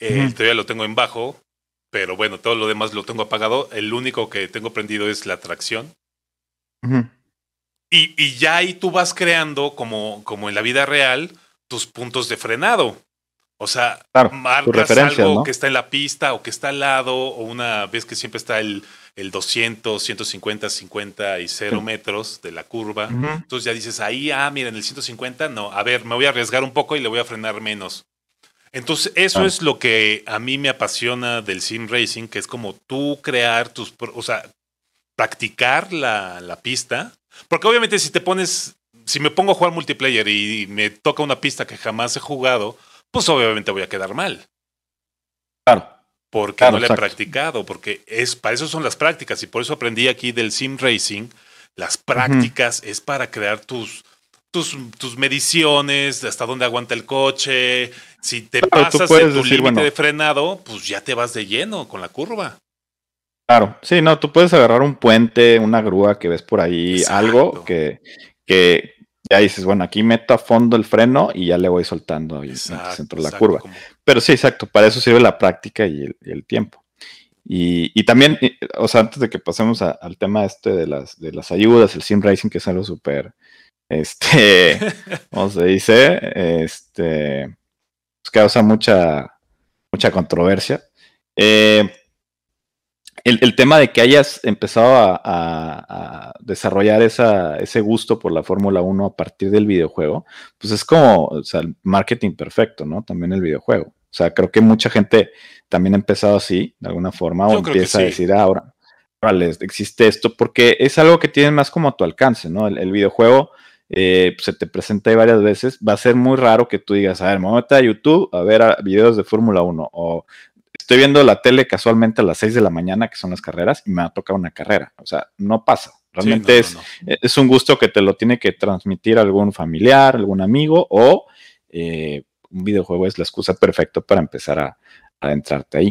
Eh, Todavía lo tengo en bajo, pero bueno, todo lo demás lo tengo apagado. El único que tengo prendido es la tracción. y, y, ya ahí tú vas creando, como, como en la vida real, tus puntos de frenado. O sea, marcas algo que está en la pista o que está al lado, o una vez que siempre está el, el 200, 150, 50 y 0 metros de la curva. Entonces ya dices, ahí, ah, miren, el 150, no, a ver, me voy a arriesgar un poco y le voy a frenar menos. Entonces, eso ah. es lo que a mí me apasiona del sim racing, que es como tú crear tus, o sea, practicar la, la pista. Porque obviamente si te pones, si me pongo a jugar multiplayer y me toca una pista que jamás he jugado, pues obviamente voy a quedar mal. Claro. Porque no la he practicado, porque es, para eso son las prácticas y por eso aprendí aquí del sim racing. Las prácticas es para crear tus, tus, tus mediciones, hasta dónde aguanta el coche, si te pasas en tu límite de frenado, pues ya te vas de lleno con la curva. Claro, sí, no, tú puedes agarrar un puente, una grúa que ves por ahí, algo que, que ya dices, bueno, aquí meto a fondo el freno y ya le voy soltando y centro de la curva. Pero sí, exacto, para eso sirve la práctica y el, tiempo. Y, también, o sea, antes de que pasemos al tema este de las, de las ayudas, el sim racing, que es algo súper, este, ¿cómo se dice? Este, pues, causa mucha, mucha controversia. Eh, el, tema de que hayas empezado a, desarrollar ese gusto por la Fórmula 1 a partir del videojuego, pues es como o sea, el marketing perfecto, ¿no? También el videojuego. O sea, creo que mucha gente también ha empezado así, de alguna forma, o empieza a decir, ah, ahora, ahora existe esto, porque es algo que tienes más como a tu alcance, ¿no? El, videojuego eh, se te presenta ahí varias veces, va a ser muy raro que tú digas, a ver, me voy a meter a YouTube a ver videos de Fórmula 1, o estoy viendo la tele casualmente a las 6 de la mañana, que son las carreras, y me va a tocar una carrera. O sea, no pasa. Realmente es, es un gusto que te lo tiene que transmitir algún familiar, algún amigo, o eh, un videojuego es la excusa perfecta para empezar a, adentrarte ahí.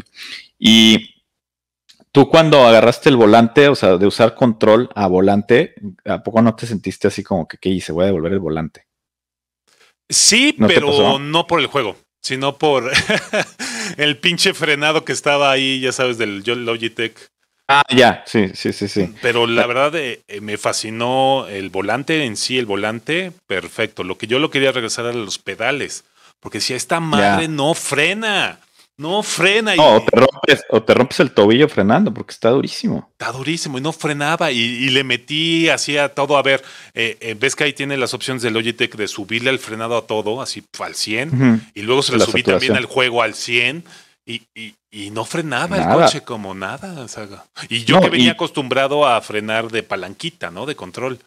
Y tú cuando agarraste el volante, o sea, de usar control a volante, ¿a poco no te sentiste así como que, ¿qué hice? Voy a devolver el volante. Sí, pero no por el juego sino por el pinche frenado que estaba ahí, ya sabes, del Logitech. Ah, ya, sí, sí, sí, sí. Pero la verdad eh, eh, me fascinó el volante en sí, el volante, perfecto. Lo que yo lo quería regresar a los pedales, porque si esta madre no frena. No frena. Y... o, te rompes, o te rompes el tobillo frenando porque está durísimo. Está durísimo y no frenaba. Y, le metí hacía todo. A ver, eh, eh, ves que ahí tiene las opciones de Logitech de subirle el frenado a todo, así al 100. Y luego se le subí también al juego al 100. Y, y, no frenaba el coche como nada. y yo que venía acostumbrado a frenar de palanquita, ¿no? De control.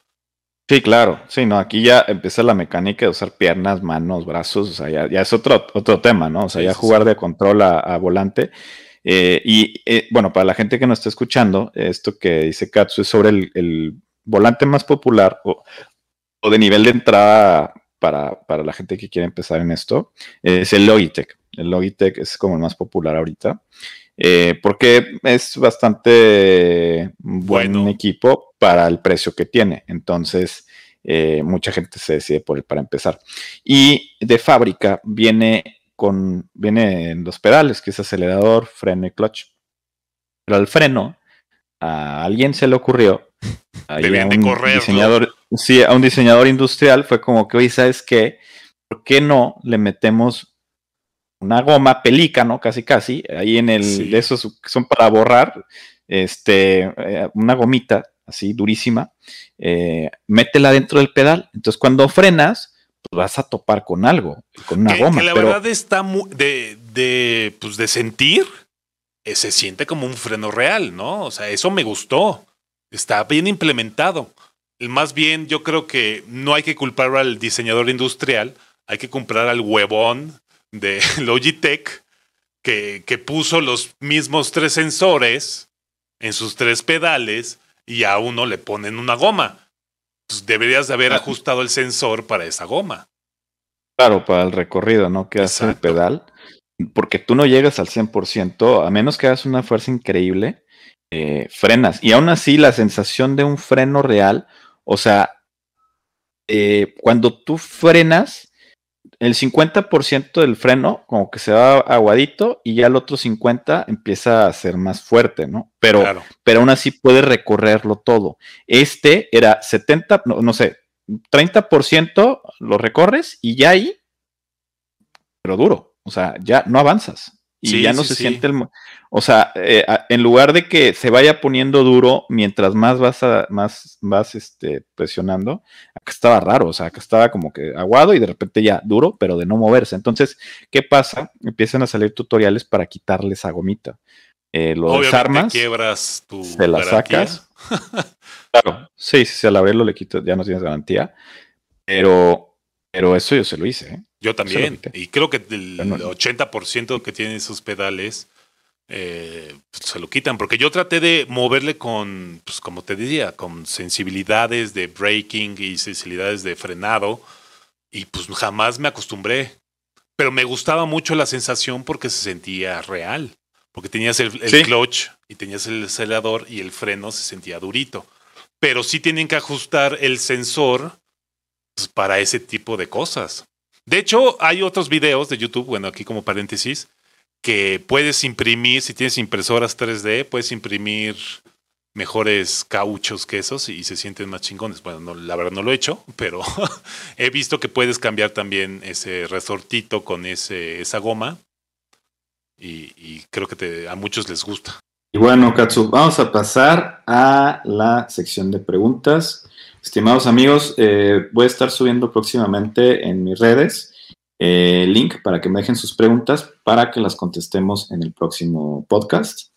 Sí, claro, sí, no, aquí ya empieza la mecánica de usar piernas, manos, brazos, o sea, ya, es otro, otro tema, ¿no? O sea, ya jugar de control a, volante. Eh, y eh, bueno, para la gente que nos está escuchando, esto que dice Katsu es sobre el, volante más popular o, de nivel de entrada para, la gente que quiere empezar en esto, es el Logitech. El Logitech es como el más popular ahorita. Eh, porque es bastante buen equipo para el precio que tiene. Entonces, eh, mucha gente se decide por él para empezar. Y de fábrica viene con viene en los pedales, que es acelerador, freno y clutch. Pero al freno, a alguien se le ocurrió. a un diseñador, sí, a un diseñador industrial fue como que, oye, ¿sabes qué? ¿Por qué no le metemos una goma pelícano, casi casi, ahí en el, de esos que son para borrar, este, eh, una gomita así durísima, eh, métela dentro del pedal. Entonces cuando frenas, pues vas a topar con algo, con una goma. Que la verdad está muy, de, de, pues de sentir, eh, se siente como un freno real, ¿no? O sea, eso me gustó. Está bien implementado. Más bien, yo creo que no hay que culpar al diseñador industrial, hay que comprar al huevón de Logitech que, que, puso los mismos tres sensores en sus tres pedales y a uno le ponen una goma. Pues deberías de haber ajustado el sensor para esa goma. Claro, para el recorrido, ¿no? Que hace el pedal. Porque tú no llegas al 100%, a menos que hagas una fuerza increíble, eh, frenas. Y aún así, la sensación de un freno real, o sea, eh, cuando tú frenas, el 50% del freno como que se va aguadito y ya el otro 50% empieza a ser más fuerte, ¿no? Pero, pero aún así puede recorrerlo todo. Este era 70, no, no sé, 30% lo recorres y ya ahí, pero duro, o sea, ya no avanzas y ya no se siente el... O sea, eh, en lugar de que se vaya poniendo duro mientras más vas, a, más vas este, presionando, acá estaba raro, o sea, acá estaba como que aguado y de repente ya duro, pero de no moverse. Entonces, ¿qué pasa? Empiezan a salir tutoriales para quitarle esa gomita. Eh, lo desarmas, quiebras tu se la sacas. claro, sí, si al abrirlo le quitas, ya no tienes garantía, pero, pero eso yo se lo hice, ¿eh? Yo también. Y creo que el 80% que tienen esos pedales eh, se lo quitan. Porque yo traté de moverle con, pues como te diría, con sensibilidades de braking y sensibilidades de frenado. Y pues jamás me acostumbré. Pero me gustaba mucho la sensación porque se sentía real. Porque tenías el, clutch y tenías el acelerador y el freno se sentía durito. Pero sí tienen que ajustar el sensor pues, para ese tipo de cosas. De hecho, hay otros videos de YouTube, bueno, aquí como paréntesis, que puedes imprimir, si tienes impresoras 3D, puedes imprimir mejores cauchos que esos y se sienten más chingones. Bueno, la verdad no lo he hecho, pero he visto que puedes cambiar también ese resortito con ese, esa goma y, creo que a muchos les gusta. Y bueno, Katsu, vamos a pasar a la sección de preguntas. Estimados amigos, eh, voy a estar subiendo próximamente en mis redes eh, link para que me dejen sus preguntas para que las contestemos en el próximo podcast.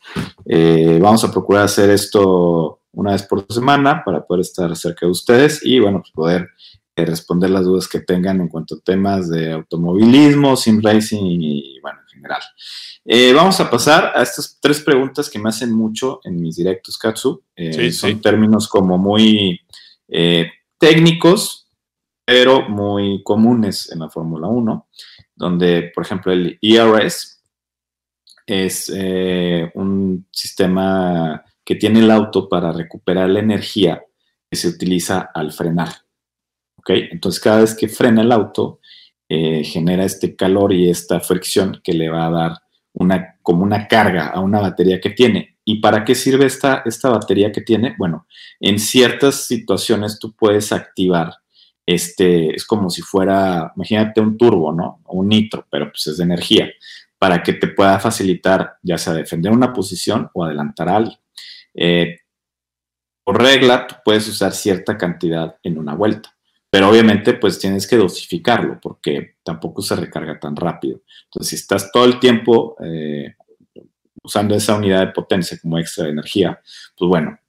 Eh, vamos a procurar hacer esto una vez por semana para poder estar cerca de ustedes y, bueno, pues poder responder las dudas que tengan en cuanto a temas de automovilismo, sim racing y, bueno, en general. vamos a pasar a estas tres preguntas que me hacen mucho en mis directos, Katsu. son términos como muy eh, técnicos, pero muy comunes en la Fórmula 1, donde, por ejemplo, el ERS es eh, un sistema que tiene el auto para recuperar la energía que se utiliza al frenar. ¿Okay? Entonces, cada vez que frena el auto, eh, genera este calor y esta fricción que le va a dar una, como una carga a una batería que tiene. ¿Y para qué sirve esta, esta batería que tiene? Bueno, en ciertas situaciones tú puedes activar este, es como si fuera, imagínate un turbo, ¿no? Un nitro, pero pues es de energía, para que te pueda facilitar ya sea defender una posición o adelantar a alguien. Eh, por regla, tú puedes usar cierta cantidad en una vuelta, pero obviamente pues tienes que dosificarlo porque tampoco se recarga tan rápido. Entonces, si estás todo el tiempo eh, usando esa unidad de potencia como extra de energía, pues bueno,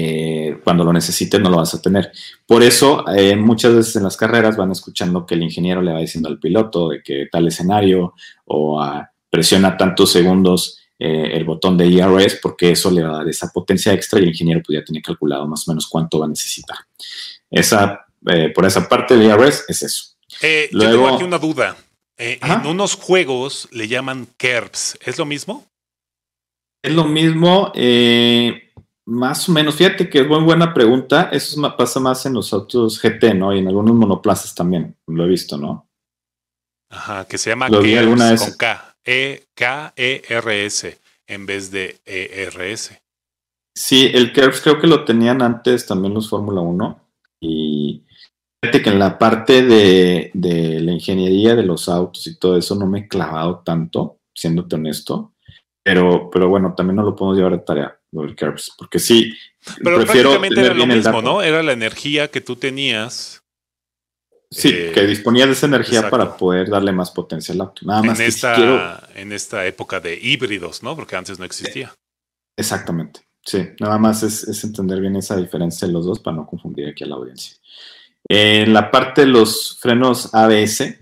eh, cuando lo necesites no lo vas a tener. Por eso, eh, muchas veces en las carreras van escuchando que el ingeniero le va diciendo al piloto de que tal escenario o presiona tantos segundos eh, el botón de ERS porque eso le va a dar esa potencia extra y el ingeniero pues ya tiene calculado más o menos cuánto va a necesitar. Esa, por esa parte de ERS es eso. yo tengo aquí una duda. En unos juegos le llaman KERBs. ¿Es lo mismo? Es lo mismo, eh, más o menos. Fíjate que es muy buena pregunta. Eso pasa más en los autos GT, ¿no? Y en algunos monoplazas también. Lo he visto, ¿no? Ajá, que se llama KERBs con K. E-K-E-R-S en vez de E-R-S. Sí, el KERBs creo que lo tenían antes también los Fórmula 1 y Fíjate que en la parte de, la ingeniería de los autos y todo eso no me he clavado tanto, siéndote honesto. Pero, pero bueno, también no lo podemos llevar de tarea, porque sí, pero prácticamente era lo mismo, ¿no? Era la energía que tú tenías. Sí, eh, que disponías de esa energía para poder darle más potencia al auto. Nada más en esta, en esta época de híbridos, ¿no? Porque antes no existía. Exactamente. Sí, nada más es, es entender bien esa diferencia de los dos para no confundir aquí a la audiencia. En la parte de los frenos ABS,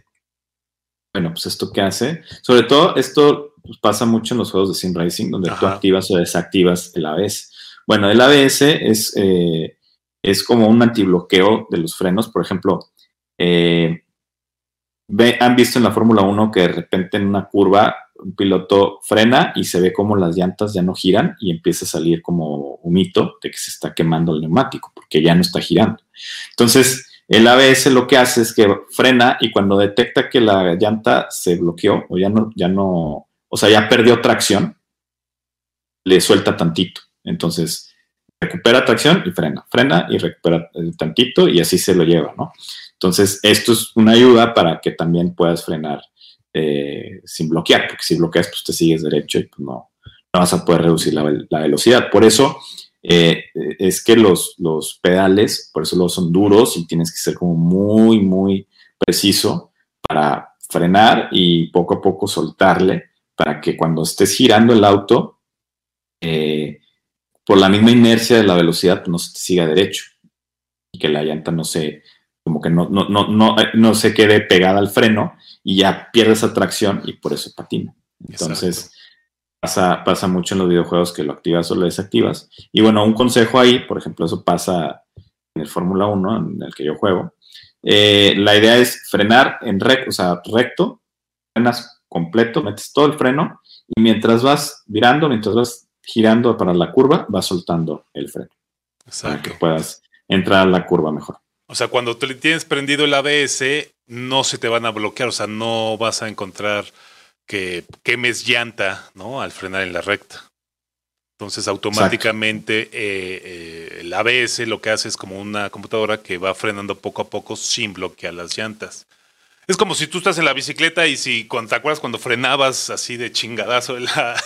bueno, pues esto qué hace, sobre todo esto pues, pasa mucho en los juegos de sim racing, donde tú activas o desactivas el ABS. Bueno, el ABS es, eh, es como un antibloqueo de los frenos, por ejemplo, eh, han visto en la Fórmula 1 que de repente en una curva un piloto frena y se ve como las llantas ya no giran y empieza a salir como un mito de que se está quemando el neumático porque ya no está girando. Entonces, el ABS lo que hace es que frena y cuando detecta que la llanta se bloqueó o ya no, ya no, o sea, ya perdió tracción, le suelta tantito. Entonces, recupera tracción y frena, frena y recupera tantito y así se lo lleva, ¿no? Entonces, esto es una ayuda para que también puedas frenar eh, sin bloquear, porque si bloqueas, pues te sigues derecho y pues no, vas a poder reducir la, la velocidad. Por eso, eh, es que los, los pedales, por eso los son duros y tienes que ser como muy, muy preciso para frenar y poco a poco soltarle para que cuando estés girando el auto, eh, por la misma inercia de la velocidad, pues, no se te siga derecho y que la llanta no se, como que no, no, no, no, no se quede pegada al freno y ya pierdes tracción y por eso patina. Entonces, Pasa, mucho en los videojuegos que lo activas o lo desactivas. Y bueno, un consejo ahí, por ejemplo, eso pasa en el Fórmula 1, en el que yo juego. Eh, la idea es frenar en recto, o sea, recto, frenas completo, metes todo el freno y mientras vas virando, mientras vas girando para la curva, vas soltando el freno. Para que puedas entrar a la curva mejor. O sea, cuando tienes prendido el ABS, no se te van a bloquear, o sea, no vas a encontrar que quemes llanta, ¿no? Al frenar en la recta. Entonces automáticamente eh, eh, el ABS lo que hace es como una computadora que va frenando poco a poco sin bloquear las llantas. Es como si tú estás en la bicicleta y si te acuerdas cuando frenabas así de chingadazo la,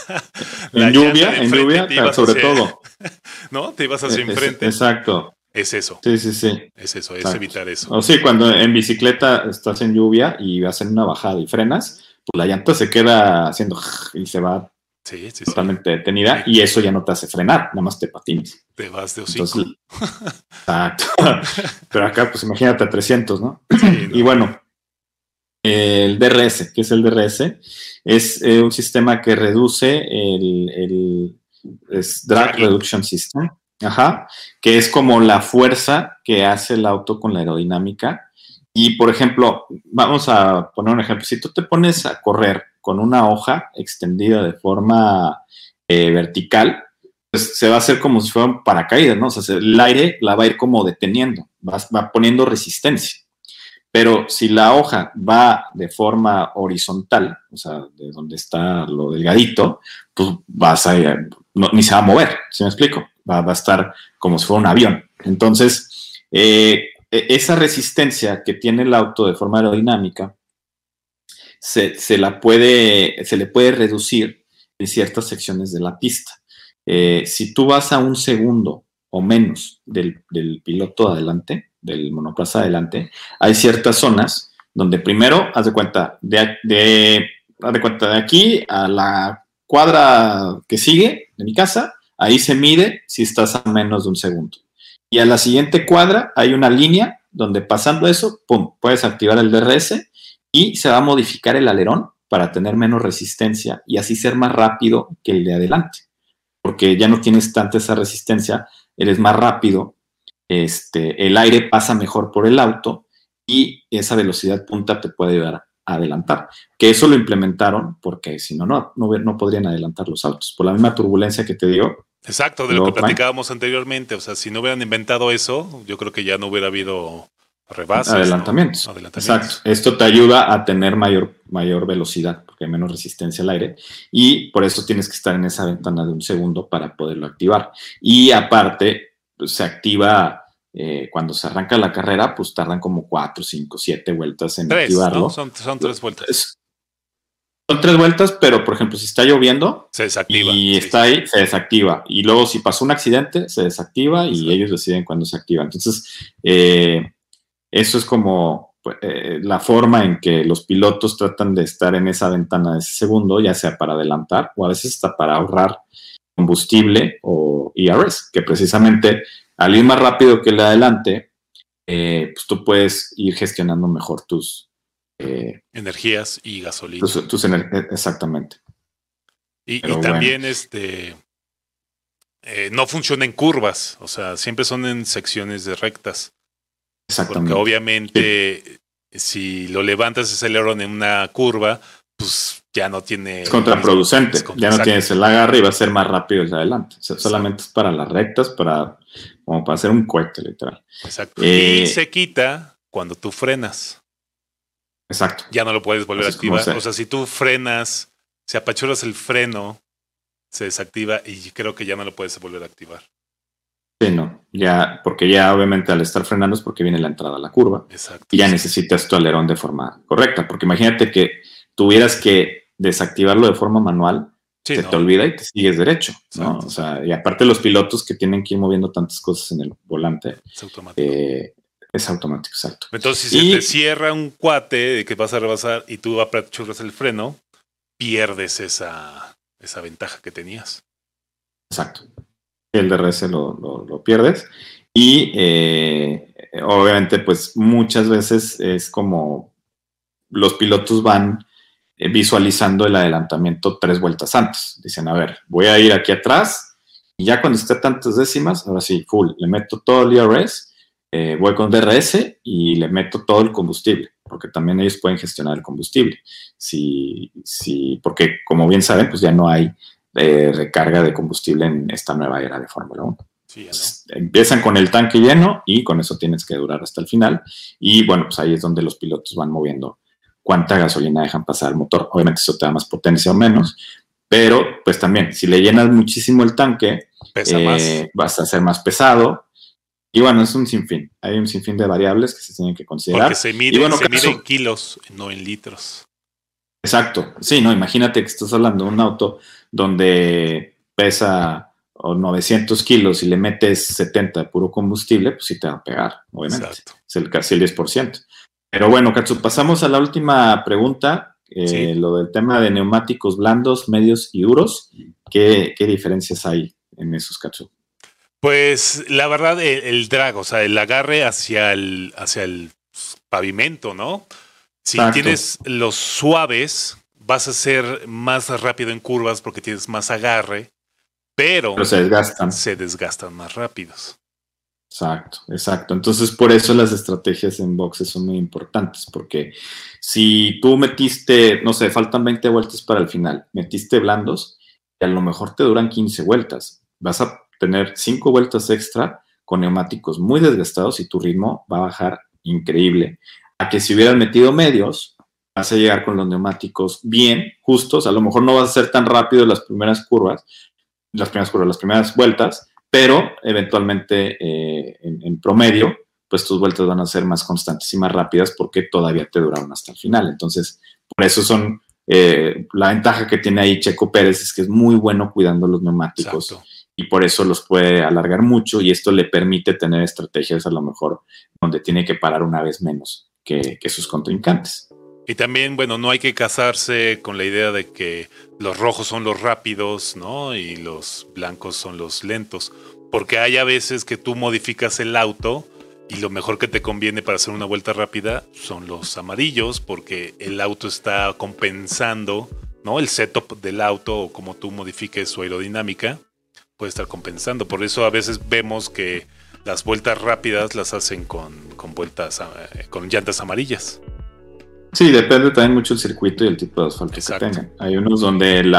en lluvia, en lluvia, sobre todo. ¿No? Te ibas hacia enfrente. Exacto. Es eso. Sí, sí, sí. Es eso, es evitar eso. O sí, cuando en bicicleta estás en lluvia y vas en una bajada y frenas, pues la llanta se queda haciendo y se va totalmente detenida y eso ya no te hace frenar, nada más te patines. Te vas de hocico. exacto. Pero acá, pues imagínate a 300, ¿no? Y bueno, el DRS, ¿qué es el DRS? Es eh, un sistema que reduce el, el Drag Reduction System, ajá, que es como la fuerza que hace el auto con la aerodinámica. Y, por ejemplo, vamos a poner un ejemplo. Si tú te pones a correr con una hoja extendida de forma eh, vertical, pues se va a hacer como si fuera un paracaídas, ¿no? O sea, el aire la va a ir como deteniendo, va poniendo resistencia. Pero si la hoja va de forma horizontal, o sea, de donde está lo delgadito, pues vas a, ni se va a mover, ¿sí me explico? Va, a estar como si fuera un avión. Entonces, eh, e, esa resistencia que tiene el auto de forma aerodinámica se, la puede, se le puede reducir en ciertas secciones de la pista. Eh, si tú vas a un segundo o menos del, del piloto adelante, del monoplaza adelante, hay ciertas zonas donde primero, haz de cuenta, de, de, de cuenta de aquí a la cuadra que sigue de mi casa, ahí se mide si estás a menos de un segundo. Y a la siguiente cuadra hay una línea donde pasando eso, pum, puedes activar el DRS y se va a modificar el alerón para tener menos resistencia y así ser más rápido que el de adelante. Porque ya no tienes tanta esa resistencia, eres más rápido este, el aire pasa mejor por el auto y esa velocidad punta te puede ayudar a adelantar. Que eso lo implementaron porque si no, no, no, podrían adelantar los autos. Por la misma turbulencia que te digo. Exacto, de lo que platicábamos anteriormente. O sea, si no hubieran inventado eso, yo creo que ya no hubiera habido rebases. Adelantamientos. Exacto. Esto te ayuda a tener mayor, mayor velocidad, porque hay menos resistencia al aire. Y por eso tienes que estar en esa ventana de un segundo para poderlo activar. Y aparte, pues, se activa eh, cuando se arranca la carrera, pues tardan como cuatro, cinco, siete vueltas en activarlo. Son, tres vueltas. son tres vueltas, pero por ejemplo, si está lloviendo se desactiva. Y está ahí, se desactiva. Y luego, si pasó un accidente, se desactiva y ellos deciden cuándo se activa. Entonces, eh, eso es como pues, eh, la forma en que los pilotos tratan de estar en esa ventana de ese segundo, ya sea para adelantar o a veces hasta para ahorrar combustible o ERS, que precisamente al ir más rápido que el de adelante, eh, pues tú puedes ir gestionando mejor tus eh, energías y gasolina. Tus, energías, exactamente. Y, también este eh, no funciona en curvas, o sea, siempre son en secciones de rectas. Exactamente. Porque obviamente si lo levantas ese alerón en una curva, pues ya no tiene. Es contraproducente. ya no tienes el agarre y va a ser más rápido el adelante. solamente es para las rectas, para como para hacer un cohete, literal. Exacto. y eh, se quita cuando tú frenas. Exacto. Ya no lo puedes volver a activar. O sea, si tú frenas, si apachuras el freno, se desactiva y creo que ya no lo puedes volver a activar. Sí, no, ya, porque ya obviamente al estar frenando es porque viene la entrada a la curva. Exacto. Y ya necesitas tu alerón de forma correcta, porque imagínate que tuvieras que desactivarlo de forma manual, se te olvida y te sigues derecho, ¿no? O sea, y aparte los pilotos que tienen que ir moviendo tantas cosas en el volante. Es automático. Eh, es automático, exacto. Entonces, si se te cierra un cuate de que vas a rebasar y tú apachurras el freno, pierdes esa, esa ventaja que tenías. Exacto. El DRS lo, lo, pierdes. Y eh, obviamente, pues muchas veces es como los pilotos van eh, visualizando el adelantamiento tres vueltas antes. Dicen, a ver, voy a ir aquí atrás y ya cuando esté tantas décimas, ahora sí, full, le meto todo el IRS, eh, voy con DRS y le meto todo el combustible, porque también ellos pueden gestionar el combustible. Si, si, porque como bien saben, pues ya no hay eh, recarga de combustible en esta nueva era de Fórmula 1. Empiezan con el tanque lleno y con eso tienes que durar hasta el final. Y bueno, pues ahí es donde los pilotos van moviendo cuánta gasolina dejan pasar al motor. Obviamente eso te da más potencia o menos, pero pues también, si le llenas muchísimo el tanque, eh, vas a ser más pesado Y bueno, es un sinfín. Hay un sinfín de variables que se tienen que considerar. Porque se mide, se mide en kilos, no en litros. Exacto. Sí, no, imagínate que estás hablando de un auto donde pesa 900 kilos y le metes 70 de puro combustible, pues sí te va a pegar, obviamente. Exacto. Es el, casi el 10%. Pero bueno, Katsu, pasamos a la última pregunta, eh, lo del tema de neumáticos blandos, medios y duros. ¿Qué, qué diferencias hay en esos, Katsu? Pues la verdad, el, drag, o sea, el agarre hacia el, hacia el pavimento, ¿no? Si tienes los suaves, vas a ser más rápido en curvas porque tienes más agarre, pero, se desgastan. Se desgastan más rápidos. Exacto, exacto. Entonces, por eso las estrategias en boxes son muy importantes, porque si tú metiste, no sé, faltan 20 vueltas para el final, metiste blandos, y a lo mejor te duran 15 vueltas, vas a tener cinco vueltas extra con neumáticos muy desgastados y tu ritmo va a bajar increíble. A que si hubieras metido medios, vas a llegar con los neumáticos bien, justos. A lo mejor no vas a ser tan rápido las primeras curvas, las primeras curvas, las primeras vueltas, pero eventualmente eh, en, promedio, pues tus vueltas van a ser más constantes y más rápidas porque todavía te duraron hasta el final. Entonces, por eso son eh, la ventaja que tiene ahí Checo Pérez es que es muy bueno cuidando los neumáticos y por eso los puede alargar mucho y esto le permite tener estrategias a lo mejor donde tiene que parar una vez menos que, sus contrincantes. Y también, bueno, no hay que casarse con la idea de que los rojos son los rápidos, ¿no? Y los blancos son los lentos. Porque hay a veces que tú modificas el auto y lo mejor que te conviene para hacer una vuelta rápida son los amarillos, porque el auto está compensando, ¿no? El setup del auto o como tú modifiques su aerodinámica puede estar compensando. Por eso a veces vemos que las vueltas rápidas las hacen con, vueltas, eh, con llantas amarillas. Sí, depende también mucho el circuito y el tipo de asfalto que tengan. Hay unos donde el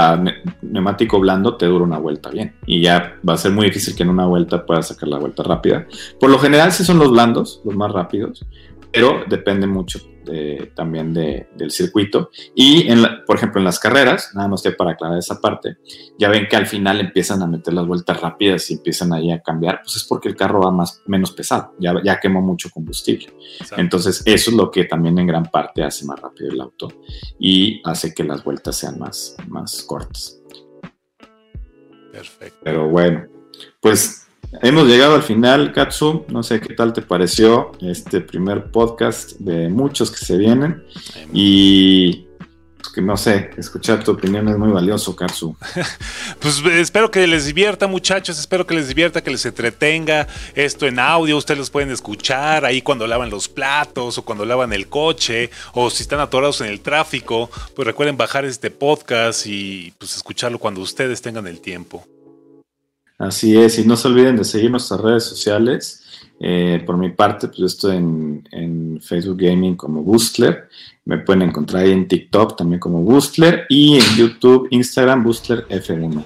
neumático blando te dura una vuelta bien y ya va a ser muy difícil que en una vuelta puedas sacar la vuelta rápida. Por lo general sí son los blandos, los más rápidos, pero depende mucho también del circuito. Y, en por ejemplo, en las carreras, nada más que para aclarar esa parte, ya ven que al final empiezan a meter las vueltas rápidas y empiezan ahí a cambiar, pues es porque el carro va más, menos pesado, ya, ya quemó mucho combustible. Entonces, eso es lo que también en gran parte hace más rápido el auto y hace que las vueltas sean más, más cortas. Perfecto. Pero bueno, pues Hemos llegado al final, Katsu. No sé qué tal te pareció este primer podcast de muchos que se vienen. Y pues, que no sé, escuchar tu opinión es muy valioso, Katsu. pues espero que les divierta, muchachos. Espero que les divierta, que les entretenga. Esto en audio, ustedes los pueden escuchar ahí cuando lavan los platos o cuando lavan el coche o si están atorados en el tráfico. Pues recuerden bajar este podcast y pues escucharlo cuando ustedes tengan el tiempo. Así es, y no se olviden de seguir nuestras redes sociales. Eh, por mi parte, pues estoy en, Facebook Gaming como Boostler. Me pueden encontrar ahí en TikTok también como Boostler y en YouTube, Instagram, Boostler F1.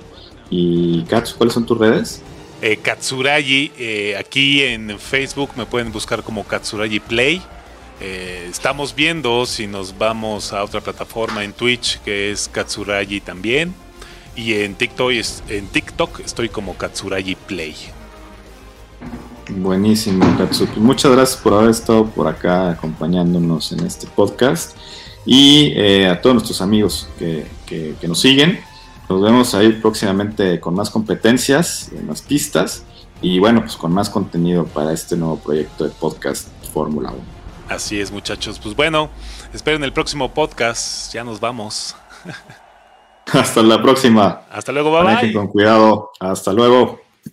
Y Katsu, ¿cuáles son tus redes? Eh, Katsuragi, eh, aquí en Facebook me pueden buscar como Katsuragi Play. Eh, estamos viendo si nos vamos a otra plataforma en Twitch que es Katsuragi también. Y en TikTok, en TikTok estoy como Katsuragi Play. Buenísimo, Katsu. Pues muchas gracias por haber estado por acá acompañándonos en este podcast. Y eh, a todos nuestros amigos que, nos siguen. Nos vemos ahí próximamente con más competencias, más pistas y bueno, pues con más contenido para este nuevo proyecto de podcast Fórmula 1. Así es, muchachos. Pues bueno, esperen el próximo podcast. Ya nos vamos. Hasta la próxima. Hasta luego, bye, Con cuidado. Hasta luego.